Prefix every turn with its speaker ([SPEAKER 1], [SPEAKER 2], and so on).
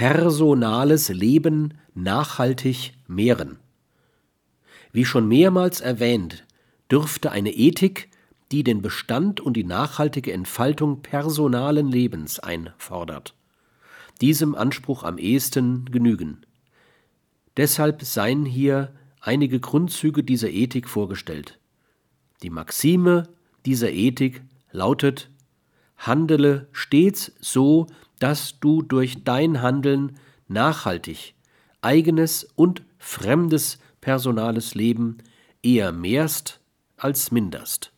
[SPEAKER 1] personales Leben nachhaltig mehren. Wie schon mehrmals erwähnt, dürfte eine Ethik, die den Bestand und die nachhaltige Entfaltung personalen Lebens einfordert, diesem Anspruch am ehesten genügen. Deshalb seien hier einige Grundzüge dieser Ethik vorgestellt. Die Maxime dieser Ethik lautet Handele stets so, dass du durch dein Handeln nachhaltig eigenes und fremdes personales Leben eher mehrst als minderst.